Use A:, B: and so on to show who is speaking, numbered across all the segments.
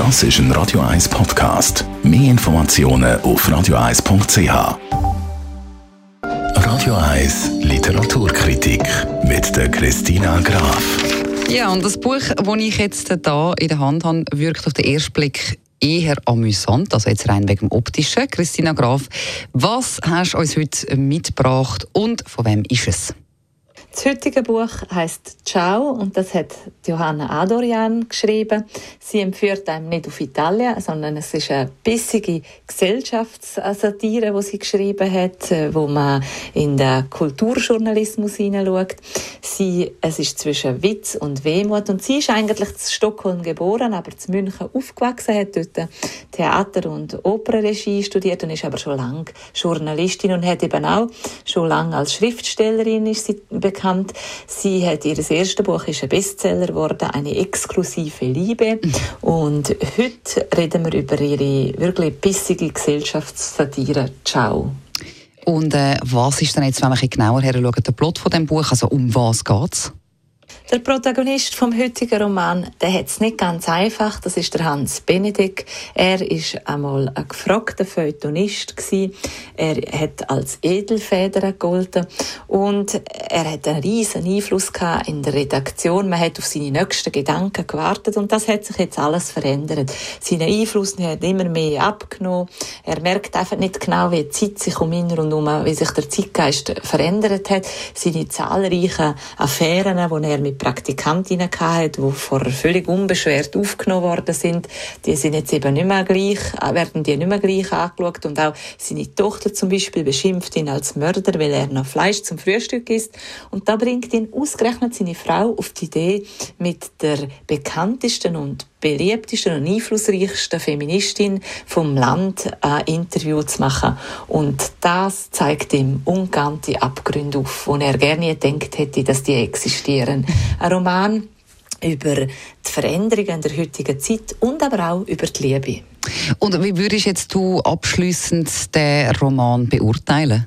A: Das ist ein Radio 1 Podcast. Mehr Informationen auf radio1.ch. Radio 1 Literaturkritik mit der Christina Graf.
B: Ja, und das Buch, das ich jetzt hier in der Hand habe, wirkt auf den ersten Blick eher amüsant, also jetzt rein wegen dem Optischen. Christina Graf, was hast du uns heute mitgebracht und von wem ist es?
C: Das heutige Buch heißt Ciao und das hat Johanna Adorian geschrieben. Sie empführt einem nicht auf Italien, sondern es ist eine bissige Gesellschaftssatire, die sie geschrieben hat, äh, wo man in den Kulturjournalismus hineinschaut. Sie, es ist zwischen Witz und Wehmut und sie ist eigentlich in Stockholm geboren, aber in München aufgewachsen, hat dort Theater- und Opernregie studiert und ist aber schon lange Journalistin und hat eben auch schon lange als Schriftstellerin ist sie bekannt bekannt. Sie hat ihr erstes Buch ist ein Bestseller geworden, eine exklusive Liebe. Und heute reden wir über ihre wirklich bissige Gesellschaftssatire Ciao.
B: Und äh, was ist denn jetzt, wenn wir genauer her der Plot von dem Buch? Also um was geht's?
C: Der Protagonist vom heutigen Roman, der hat es nicht ganz einfach. Das ist der Hans Benedikt. Er ist einmal ein gefragter Feuilletonist. Er hat als Edelfeder gegolten und er hat einen riesen Einfluss in der Redaktion. Man hat auf seine nächsten Gedanken gewartet und das hat sich jetzt alles verändert. Sein Einfluss hat immer mehr abgenommen. Er merkt einfach nicht genau, wie die Zeit sich um ihn herum, wie sich der Zeitgeist verändert hat. Seine zahlreichen Affären, die er mit Praktikantinnen gehabt, die vorher völlig unbeschwert aufgenommen worden sind. Die sind jetzt eben nicht mehr gleich, äh, werden die nicht mehr gleich angeschaut. Und auch seine Tochter zum Beispiel beschimpft ihn als Mörder, weil er noch Fleisch zum Frühstück isst. Und da bringt ihn ausgerechnet seine Frau auf die Idee, mit der bekanntesten und beliebtesten und einflussreichsten Feministin vom Land ein Interview zu machen. Und das zeigt ihm ungeahnte Abgründe auf, wo er gerne gedacht hätte, dass die existieren. Ein Roman über die Veränderungen der heutigen Zeit und aber auch über die Liebe.
B: Und wie würdest jetzt du abschließend den Roman beurteilen?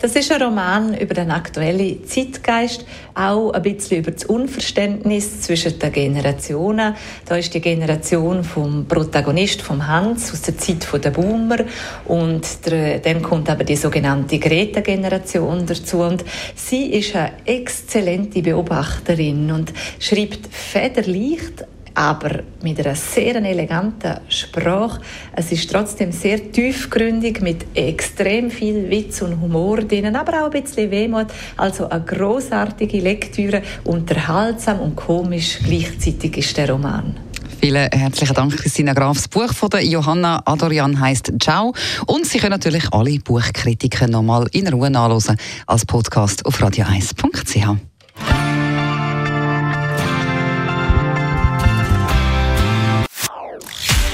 C: Das ist ein Roman über den aktuellen Zeitgeist, auch ein bisschen über das Unverständnis zwischen den Generationen. Da ist die Generation vom Protagonist, vom Hans, aus der Zeit der Boomer und dann kommt aber die sogenannte Greta-Generation dazu und sie ist eine exzellente Beobachterin und schreibt federleicht, aber mit einer sehr eleganten Sprache. Es ist trotzdem sehr tiefgründig mit extrem viel Witz und Humor drin, aber auch ein bisschen Wehmut. Also eine großartige Lektüre, unterhaltsam und komisch gleichzeitig ist der Roman.
B: Vielen herzlichen Dank, Christina Graf. Das Buch von Johanna Adorian heißt Ciao. Und Sie können natürlich alle Buchkritiken nochmal in Ruhe nachlesen als Podcast auf radio1.ch.